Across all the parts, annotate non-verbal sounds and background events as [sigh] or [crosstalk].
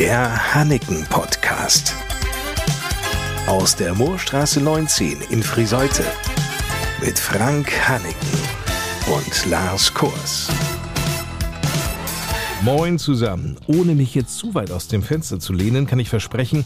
Der Hanneken Podcast. Aus der Moorstraße 19 in Friseute. Mit Frank Hanneken und Lars Kurs. Moin zusammen. Ohne mich jetzt zu weit aus dem Fenster zu lehnen, kann ich versprechen,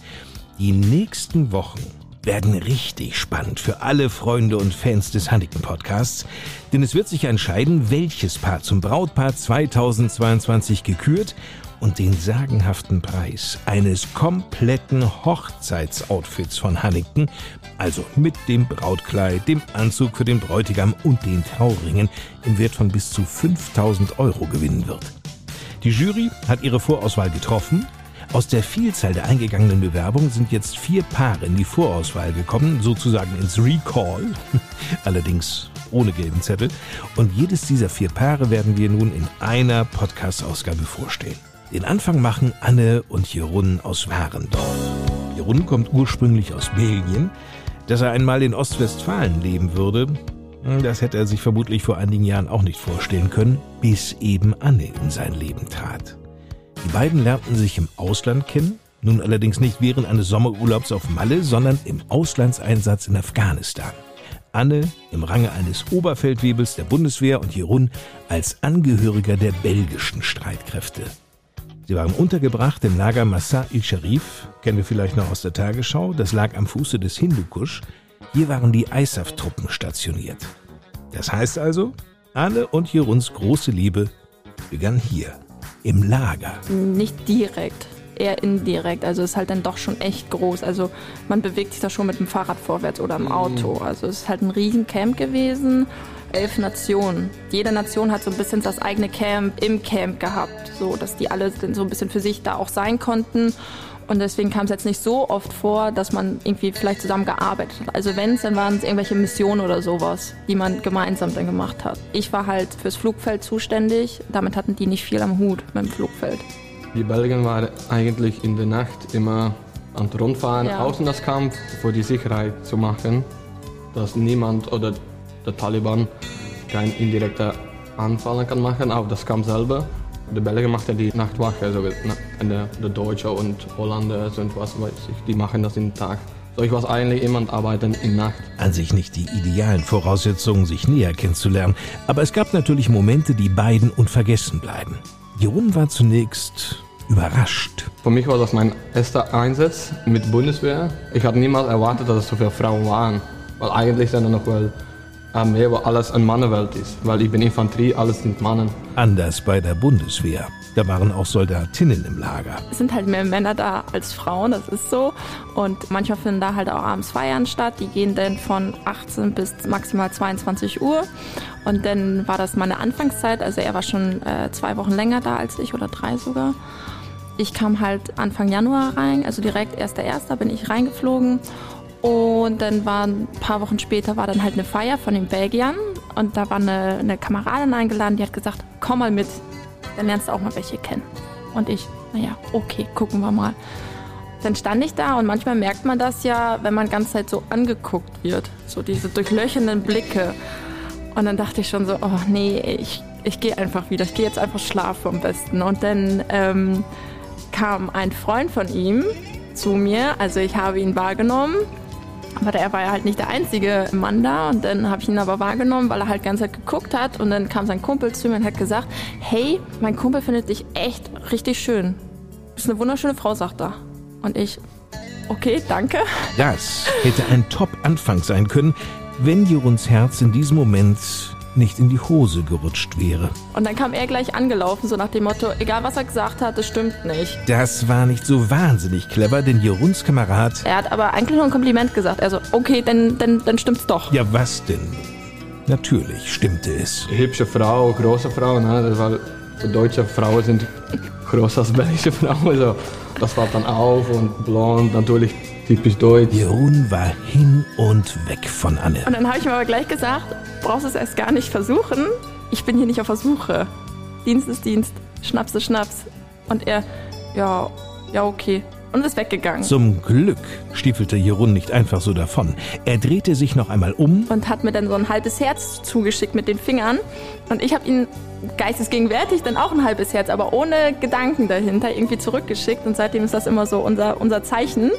die nächsten Wochen werden richtig spannend für alle Freunde und Fans des Hanneken Podcasts, denn es wird sich entscheiden, welches Paar zum Brautpaar 2022 gekürt und den sagenhaften Preis eines kompletten Hochzeitsoutfits von Hannington, also mit dem Brautkleid, dem Anzug für den Bräutigam und den Trauringen im Wert von bis zu 5000 Euro gewinnen wird. Die Jury hat ihre Vorauswahl getroffen. Aus der Vielzahl der eingegangenen Bewerbungen sind jetzt vier Paare in die Vorauswahl gekommen, sozusagen ins Recall, [laughs] allerdings ohne gelben Zettel. Und jedes dieser vier Paare werden wir nun in einer Podcast-Ausgabe vorstellen. Den Anfang machen Anne und Jeroen aus Warendorf. Jeroen kommt ursprünglich aus Belgien. Dass er einmal in Ostwestfalen leben würde, das hätte er sich vermutlich vor einigen Jahren auch nicht vorstellen können, bis eben Anne in sein Leben trat. Die beiden lernten sich im Ausland kennen, nun allerdings nicht während eines Sommerurlaubs auf Malle, sondern im Auslandseinsatz in Afghanistan. Anne im Range eines Oberfeldwebels der Bundeswehr und Jeroen als Angehöriger der belgischen Streitkräfte. Sie waren untergebracht im Lager Massa il-Sharif, kennen wir vielleicht noch aus der Tagesschau, das lag am Fuße des Hindukusch. Hier waren die ISAF-Truppen stationiert. Das heißt also, Anne und Jeruns große Liebe begann hier, im Lager. Nicht direkt, eher indirekt. Also es ist halt dann doch schon echt groß. Also man bewegt sich da schon mit dem Fahrrad vorwärts oder im Auto. Also es ist halt ein Riesencamp gewesen elf Nationen. Jede Nation hat so ein bisschen das eigene Camp im Camp gehabt, so dass die alle so ein bisschen für sich da auch sein konnten. Und deswegen kam es jetzt nicht so oft vor, dass man irgendwie vielleicht zusammen gearbeitet hat. Also wenn es, dann waren es irgendwelche Missionen oder sowas, die man gemeinsam dann gemacht hat. Ich war halt fürs Flugfeld zuständig. Damit hatten die nicht viel am Hut mit dem Flugfeld. Die Belgier waren eigentlich in der Nacht immer an Rundfahren ja. außen das Kampf, für die Sicherheit zu machen, dass niemand oder der Taliban kein indirekter Anfall kann machen auf das Kampf selber. Die Belgier machen die Nachtwache, also der, der Deutsche und Holländer und was weiß ich, die machen das im Tag. So, ich war eigentlich jemand arbeiten in Nacht. An sich nicht die idealen Voraussetzungen, sich näher kennenzulernen, aber es gab natürlich Momente, die beiden unvergessen bleiben. Jon war zunächst überrascht. Für mich war das mein erster Einsatz mit Bundeswehr. Ich hatte niemals erwartet, dass es so viele Frauen waren. Weil eigentlich sind noch wel Armee, wo alles eine Mannenwelt ist. Weil ich bin Infanterie, alles sind Mannen. Anders bei der Bundeswehr. Da waren auch Soldatinnen im Lager. Es sind halt mehr Männer da als Frauen, das ist so. Und manchmal finden da halt auch abends Feiern statt. Die gehen dann von 18 bis maximal 22 Uhr. Und dann war das meine Anfangszeit. Also er war schon äh, zwei Wochen länger da als ich oder drei sogar. Ich kam halt Anfang Januar rein, also direkt 1.1. bin ich reingeflogen und dann war ein paar Wochen später war dann halt eine Feier von den Belgiern und da war eine, eine Kameradin eingeladen, die hat gesagt, komm mal mit, dann lernst du auch mal welche kennen. Und ich, naja, okay, gucken wir mal. Dann stand ich da und manchmal merkt man das ja, wenn man ganz Zeit so angeguckt wird, so diese durchlöchernden Blicke. Und dann dachte ich schon so, oh nee, ich, ich gehe einfach wieder, ich gehe jetzt einfach schlafen am besten. Und dann ähm, kam ein Freund von ihm zu mir, also ich habe ihn wahrgenommen aber er war ja halt nicht der einzige Mann da und dann habe ich ihn aber wahrgenommen, weil er halt ganz geguckt hat und dann kam sein Kumpel zu mir und hat gesagt, hey, mein Kumpel findet dich echt richtig schön. Du bist eine wunderschöne Frau, sagt er. Und ich, okay, danke. Das hätte ein Top-Anfang sein können, wenn Jeruns Herz in diesem Moment nicht in die Hose gerutscht wäre. Und dann kam er gleich angelaufen, so nach dem Motto, egal was er gesagt hat, das stimmt nicht. Das war nicht so wahnsinnig clever, denn Jeruns Kamerad... Er hat aber eigentlich nur ein Kompliment gesagt. Also, okay, dann, dann, dann stimmt's doch. Ja, was denn? Natürlich stimmte es. Hübsche Frau, große Frau, ne? Das war, deutsche Frauen sind größer als [laughs] belgische Frauen. Also, das war dann auf und blond, natürlich typisch deutsch. Jeroen war hin und weg von Anne. Und dann habe ich ihm aber gleich gesagt, brauchst es erst gar nicht versuchen. Ich bin hier nicht auf der Suche. Dienst ist Dienst, Schnaps ist Schnaps. Und er, ja, ja, okay. Und ist weggegangen. Zum Glück stiefelte Jeroen nicht einfach so davon. Er drehte sich noch einmal um und hat mir dann so ein halbes Herz zugeschickt mit den Fingern. Und ich habe ihn geistesgegenwärtig dann auch ein halbes Herz, aber ohne Gedanken dahinter irgendwie zurückgeschickt. Und seitdem ist das immer so unser, unser Zeichen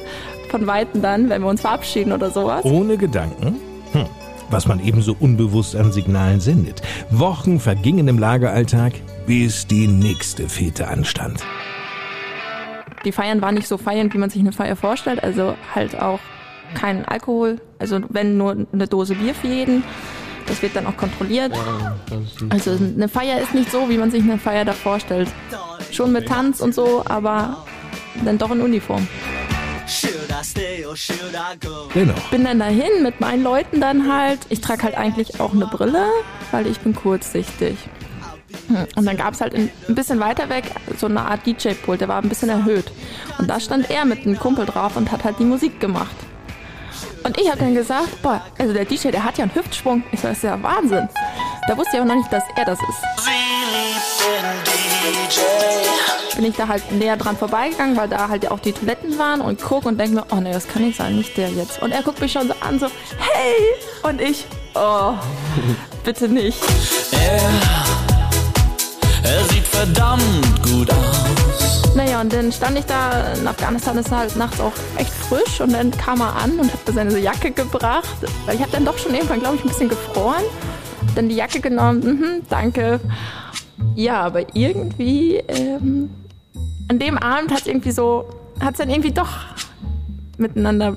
von Weitem dann, wenn wir uns verabschieden oder sowas. Ohne Gedanken? Hm. Was man ebenso unbewusst an Signalen sendet. Wochen vergingen im Lageralltag, bis die nächste Fete anstand. Die Feiern waren nicht so feiernd, wie man sich eine Feier vorstellt. Also halt auch kein Alkohol. Also wenn nur eine Dose Bier für jeden. Das wird dann auch kontrolliert. Also eine Feier ist nicht so, wie man sich eine Feier da vorstellt. Schon mit Tanz und so, aber dann doch in Uniform. Dennoch. Bin dann dahin mit meinen Leuten dann halt. Ich trage halt eigentlich auch eine Brille, weil ich bin kurzsichtig. Und dann gab es halt ein bisschen weiter weg so eine Art DJ-Pult, der war ein bisschen erhöht. Und da stand er mit einem Kumpel drauf und hat halt die Musik gemacht. Und ich habe dann gesagt, boah, also der DJ, der hat ja einen Hüftsprung. Ich so, das ist ja Wahnsinn. Da wusste ich auch noch nicht, dass er das ist. Bin ich da halt näher dran vorbeigegangen, weil da halt auch die Toiletten waren und guck und denke mir, oh ne, das kann nicht sein, nicht der jetzt. Und er guckt mich schon so an, so, hey! Und ich, oh, bitte nicht. Er, er sieht verdammt gut aus. Naja, und dann stand ich da, in Afghanistan ist halt nachts auch echt frisch und dann kam er an und hat mir seine Jacke gebracht. Weil ich habe dann doch schon irgendwann, glaube ich, ein bisschen gefroren. Dann die Jacke genommen, mhm, danke. Ja, aber irgendwie, ähm, an dem Abend hat es irgendwie so, hat es dann irgendwie doch miteinander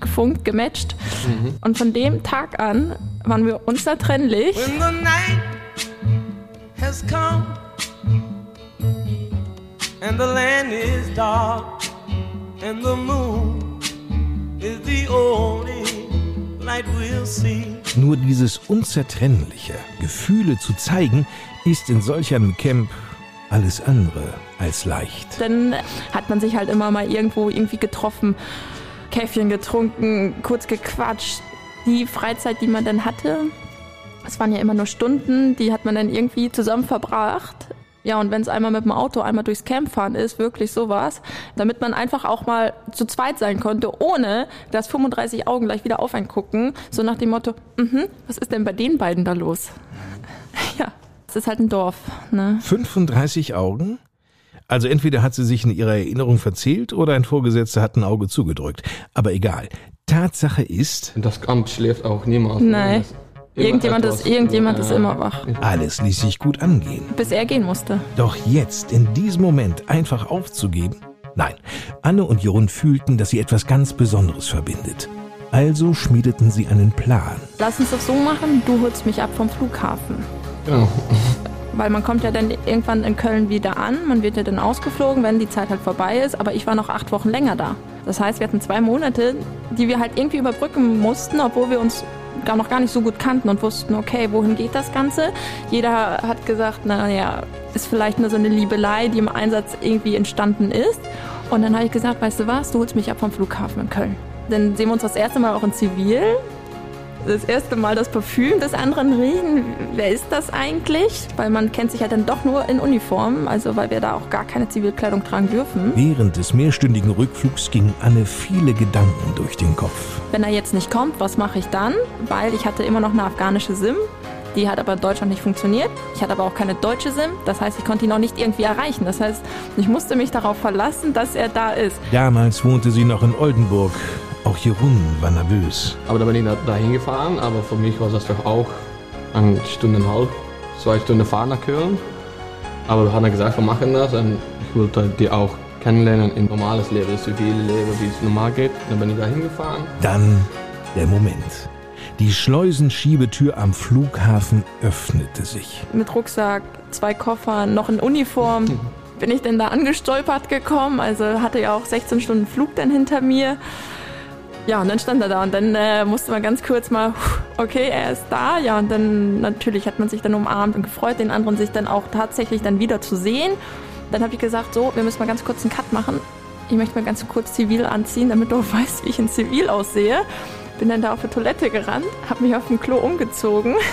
gefunkt, gematcht. Mhm. Und von dem Tag an waren wir unzertrennlich. When the night has come and the land is dark and the moon is the only light we'll see. Nur dieses unzertrennliche Gefühle zu zeigen, ist in solch einem Camp alles andere als leicht. Dann hat man sich halt immer mal irgendwo irgendwie getroffen, Käffchen getrunken, kurz gequatscht. Die Freizeit, die man dann hatte, es waren ja immer nur Stunden, die hat man dann irgendwie zusammen verbracht. Ja, und wenn es einmal mit dem Auto einmal durchs Camp fahren ist, wirklich sowas, damit man einfach auch mal zu zweit sein konnte, ohne dass 35 Augen gleich wieder auf einen gucken, so nach dem Motto, mm was ist denn bei den beiden da los? [laughs] ja, es ist halt ein Dorf. Ne? 35 Augen? Also entweder hat sie sich in ihrer Erinnerung verzählt oder ein Vorgesetzter hat ein Auge zugedrückt. Aber egal. Tatsache ist. Das Amt schläft auch niemals. Nein. Irgendjemand ist, irgendjemand ist immer wach. Alles ließ sich gut angehen. Bis er gehen musste. Doch jetzt, in diesem Moment, einfach aufzugeben? Nein. Anne und Jon fühlten, dass sie etwas ganz Besonderes verbindet. Also schmiedeten sie einen Plan. Lass uns das so machen, du holst mich ab vom Flughafen. Ja. Weil man kommt ja dann irgendwann in Köln wieder an, man wird ja dann ausgeflogen, wenn die Zeit halt vorbei ist, aber ich war noch acht Wochen länger da. Das heißt, wir hatten zwei Monate, die wir halt irgendwie überbrücken mussten, obwohl wir uns gar noch gar nicht so gut kannten und wussten, okay, wohin geht das Ganze? Jeder hat gesagt, naja, ist vielleicht nur so eine Liebelei, die im Einsatz irgendwie entstanden ist. Und dann habe ich gesagt, weißt du was, du holst mich ab vom Flughafen in Köln. Dann sehen wir uns das erste Mal auch in Zivil das erste Mal das Parfüm des anderen riechen. Wer ist das eigentlich? Weil man kennt sich ja dann doch nur in Uniform, also weil wir da auch gar keine Zivilkleidung tragen dürfen. Während des mehrstündigen Rückflugs gingen Anne viele Gedanken durch den Kopf. Wenn er jetzt nicht kommt, was mache ich dann? Weil ich hatte immer noch eine afghanische SIM. Die hat aber in Deutschland nicht funktioniert. Ich hatte aber auch keine deutsche SIM. Das heißt, ich konnte ihn auch nicht irgendwie erreichen. Das heißt, ich musste mich darauf verlassen, dass er da ist. Damals wohnte sie noch in Oldenburg. Auch Jeroen war nervös. Aber da bin ich da, hingefahren, aber für mich war das doch auch eine Stunde und halbe, zwei Stunden fahren nach Köln. Aber wir haben gesagt, wir machen das und ich wollte die auch kennenlernen in normales Leben, das zivile Leben, wie es normal geht. Dann bin ich da hingefahren. Dann der Moment. Die Schleusenschiebetür am Flughafen öffnete sich. Mit Rucksack, zwei Koffer, noch in Uniform. [laughs] bin ich denn da angestolpert gekommen? Also hatte ja auch 16 Stunden Flug dann hinter mir. Ja, und dann stand er da und dann äh, musste man ganz kurz mal, okay, er ist da. Ja, und dann natürlich hat man sich dann umarmt und gefreut, den anderen sich dann auch tatsächlich dann wieder zu sehen. Dann habe ich gesagt, so, wir müssen mal ganz kurz einen Cut machen. Ich möchte mal ganz kurz zivil anziehen, damit du [laughs] weißt, wie ich in Zivil aussehe. Bin dann da auf die Toilette gerannt, habe mich auf dem Klo umgezogen. [laughs]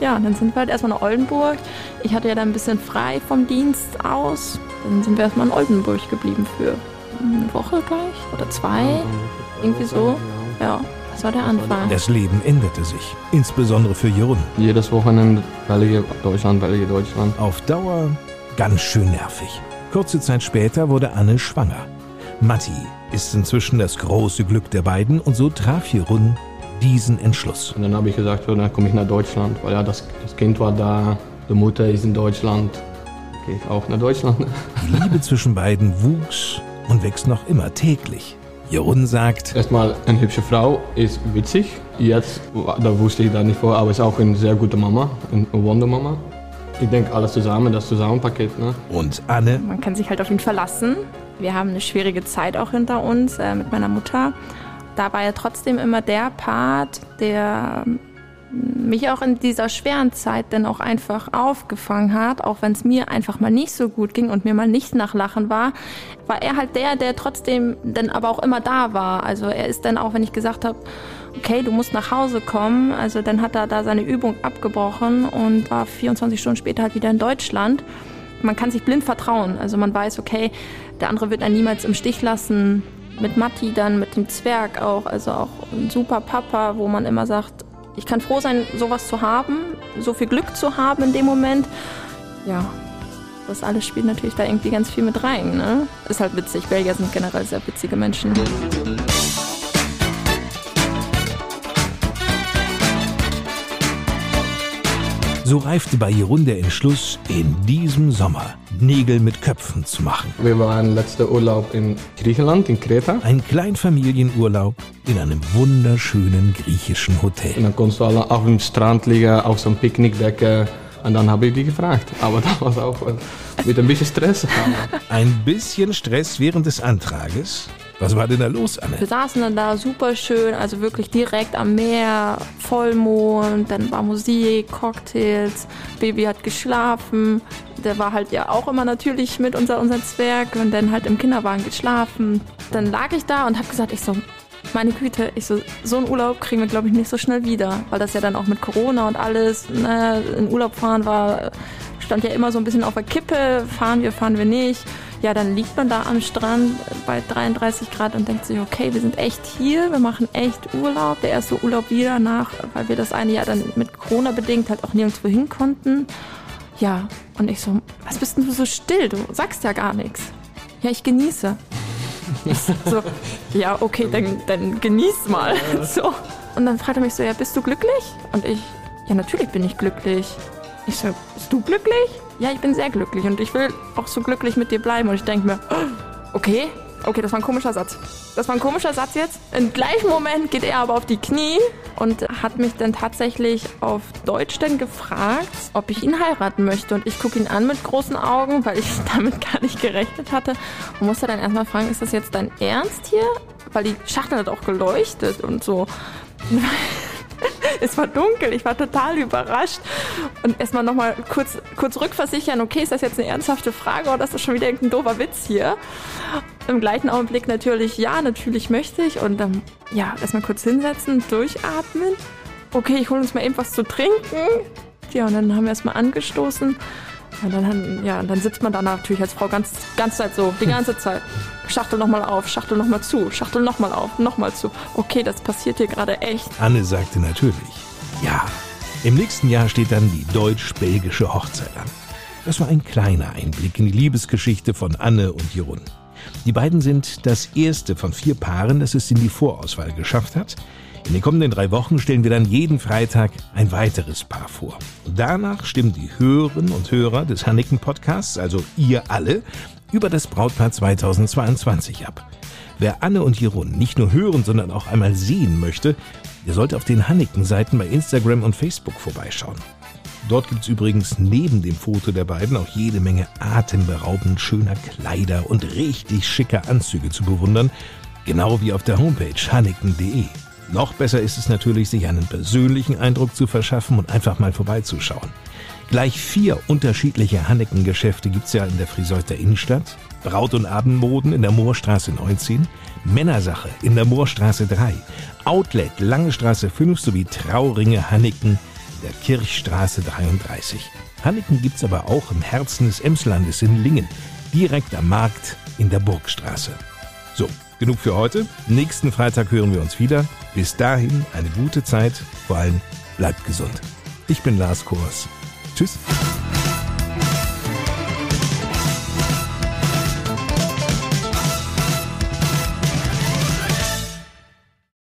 Ja, und dann sind wir halt erstmal nach Oldenburg. Ich hatte ja dann ein bisschen frei vom Dienst aus. Dann sind wir erstmal in Oldenburg geblieben für eine Woche gleich oder zwei, irgendwie so. Ja, das war der Anfang. Das Leben änderte sich, insbesondere für Jeroen. Jedes Wochenende Belgien, Deutschland, Belgien, Deutschland. Auf Dauer ganz schön nervig. Kurze Zeit später wurde Anne schwanger. Matti ist inzwischen das große Glück der beiden und so traf Jeroen diesen Entschluss. Und dann habe ich gesagt, so, dann komme ich nach Deutschland, weil ja, das, das Kind war da, die Mutter ist in Deutschland, gehe ich auch nach Deutschland. Die Liebe zwischen beiden wuchs und wächst noch immer täglich. Jeroen sagt, Erstmal eine hübsche Frau ist witzig. Jetzt, da wusste ich da nicht vor, aber ist auch eine sehr gute Mama, eine Wundermama. Ich denke, alles zusammen, das Zusammenpaket. Ne? und Anne Man kann sich halt auf ihn verlassen. Wir haben eine schwierige Zeit auch hinter uns äh, mit meiner Mutter. Da war er trotzdem immer der Part, der mich auch in dieser schweren Zeit dann auch einfach aufgefangen hat, auch wenn es mir einfach mal nicht so gut ging und mir mal nicht nach Lachen war, war er halt der, der trotzdem dann aber auch immer da war. Also er ist dann auch, wenn ich gesagt habe, okay, du musst nach Hause kommen, also dann hat er da seine Übung abgebrochen und war 24 Stunden später halt wieder in Deutschland. Man kann sich blind vertrauen. Also man weiß, okay, der andere wird einen niemals im Stich lassen. Mit Matti dann, mit dem Zwerg auch, also auch ein super Papa, wo man immer sagt, ich kann froh sein, sowas zu haben, so viel Glück zu haben in dem Moment. Ja, das alles spielt natürlich da irgendwie ganz viel mit rein. Ne? Ist halt witzig. Belgier sind generell sehr witzige Menschen. So reifte bei Jeroen der Entschluss, in diesem Sommer Nägel mit Köpfen zu machen. Wir waren letzter Urlaub in Griechenland, in Kreta. Ein Kleinfamilienurlaub in einem wunderschönen griechischen Und Hotel. dann konntest du alle auf dem Strand liegen, auf so einem Picknickdecke. Und dann habe ich die gefragt. Aber war auch äh, mit ein bisschen Stress. Ein bisschen Stress während des Antrages. Was war denn da los, Anne? Wir saßen dann da super schön, also wirklich direkt am Meer, Vollmond, dann war Musik, Cocktails, Baby hat geschlafen. Der war halt ja auch immer natürlich mit unser, unser Zwerg und dann halt im Kinderwagen geschlafen. Dann lag ich da und habe gesagt, ich so, meine Güte, ich so, so einen Urlaub kriegen wir glaube ich nicht so schnell wieder, weil das ja dann auch mit Corona und alles, ne, in Urlaub fahren war, stand ja immer so ein bisschen auf der Kippe, fahren wir, fahren wir nicht. Ja, dann liegt man da am Strand bei 33 Grad und denkt sich, okay, wir sind echt hier, wir machen echt Urlaub. Der erste Urlaub wieder nach, weil wir das eine Jahr dann mit Corona bedingt halt auch nirgendwo hin konnten. Ja, und ich so, was bist denn du so still? Du sagst ja gar nichts. Ja, ich genieße. Ich so, ja, okay, dann, dann genieß mal. [laughs] So. Und dann fragt er mich so, ja, bist du glücklich? Und ich, ja, natürlich bin ich glücklich. Ich so, bist du glücklich? Ja, ich bin sehr glücklich und ich will auch so glücklich mit dir bleiben. Und ich denke mir, [gasps] okay, okay, das war ein komischer Satz. Das war ein komischer Satz jetzt. Im gleichen Moment geht er aber auf die Knie und hat mich dann tatsächlich auf Deutsch dann gefragt, ob ich ihn heiraten möchte. Und ich gucke ihn an mit großen Augen, weil ich [laughs] damit gar nicht gerechnet hatte. Und musste dann erstmal fragen, ist das jetzt dein Ernst hier? Weil die Schachtel hat auch geleuchtet und so. [laughs] [laughs] Es war dunkel, ich war total überrascht. Und erstmal nochmal kurz, kurz rückversichern, okay, ist das jetzt eine ernsthafte Frage oder ist das schon wieder irgendein doofer Witz hier? Im gleichen Augenblick natürlich, ja, natürlich möchte ich. Und ähm, ja, erstmal kurz hinsetzen, durchatmen. Okay, ich hole uns mal eben was zu trinken. Ja, und dann haben wir erstmal angestoßen. Und dann, ja, und dann sitzt man da natürlich als Frau ganz, ganz Zeit so, die ganze [laughs] Zeit. Schachtel nochmal auf, Schachtel nochmal zu, Schachtel nochmal auf, nochmal zu. Okay, das passiert hier gerade echt. Anne sagte natürlich, ja. Im nächsten Jahr steht dann die deutsch-belgische Hochzeit an. Das war ein kleiner Einblick in die Liebesgeschichte von Anne und Jeroen. Die beiden sind das erste von vier Paaren, das es in die Vorauswahl geschafft hat. In den kommenden drei Wochen stellen wir dann jeden Freitag ein weiteres Paar vor. Danach stimmen die Hörerinnen und Hörer des Hanniken Podcasts, also ihr alle, über das Brautpaar 2022 ab. Wer Anne und Jeroen nicht nur hören, sondern auch einmal sehen möchte, der sollte auf den Hanniken-Seiten bei Instagram und Facebook vorbeischauen. Dort gibt's übrigens neben dem Foto der beiden auch jede Menge atemberaubend schöner Kleider und richtig schicker Anzüge zu bewundern, genau wie auf der Homepage hanniken.de. Noch besser ist es natürlich, sich einen persönlichen Eindruck zu verschaffen und einfach mal vorbeizuschauen. Gleich vier unterschiedliche Hanneken-Geschäfte gibt's ja in der Friseuter Innenstadt, Braut- und Abendmoden in der Moorstraße 19, Männersache in der Moorstraße 3, Outlet Lange Straße 5 sowie Trauringe Hanneken in der Kirchstraße 33. Hanneken gibt's aber auch im Herzen des Emslandes in Lingen, direkt am Markt in der Burgstraße. So, genug für heute. Nächsten Freitag hören wir uns wieder. Bis dahin eine gute Zeit. Vor allem bleibt gesund. Ich bin Lars Kors. Tschüss.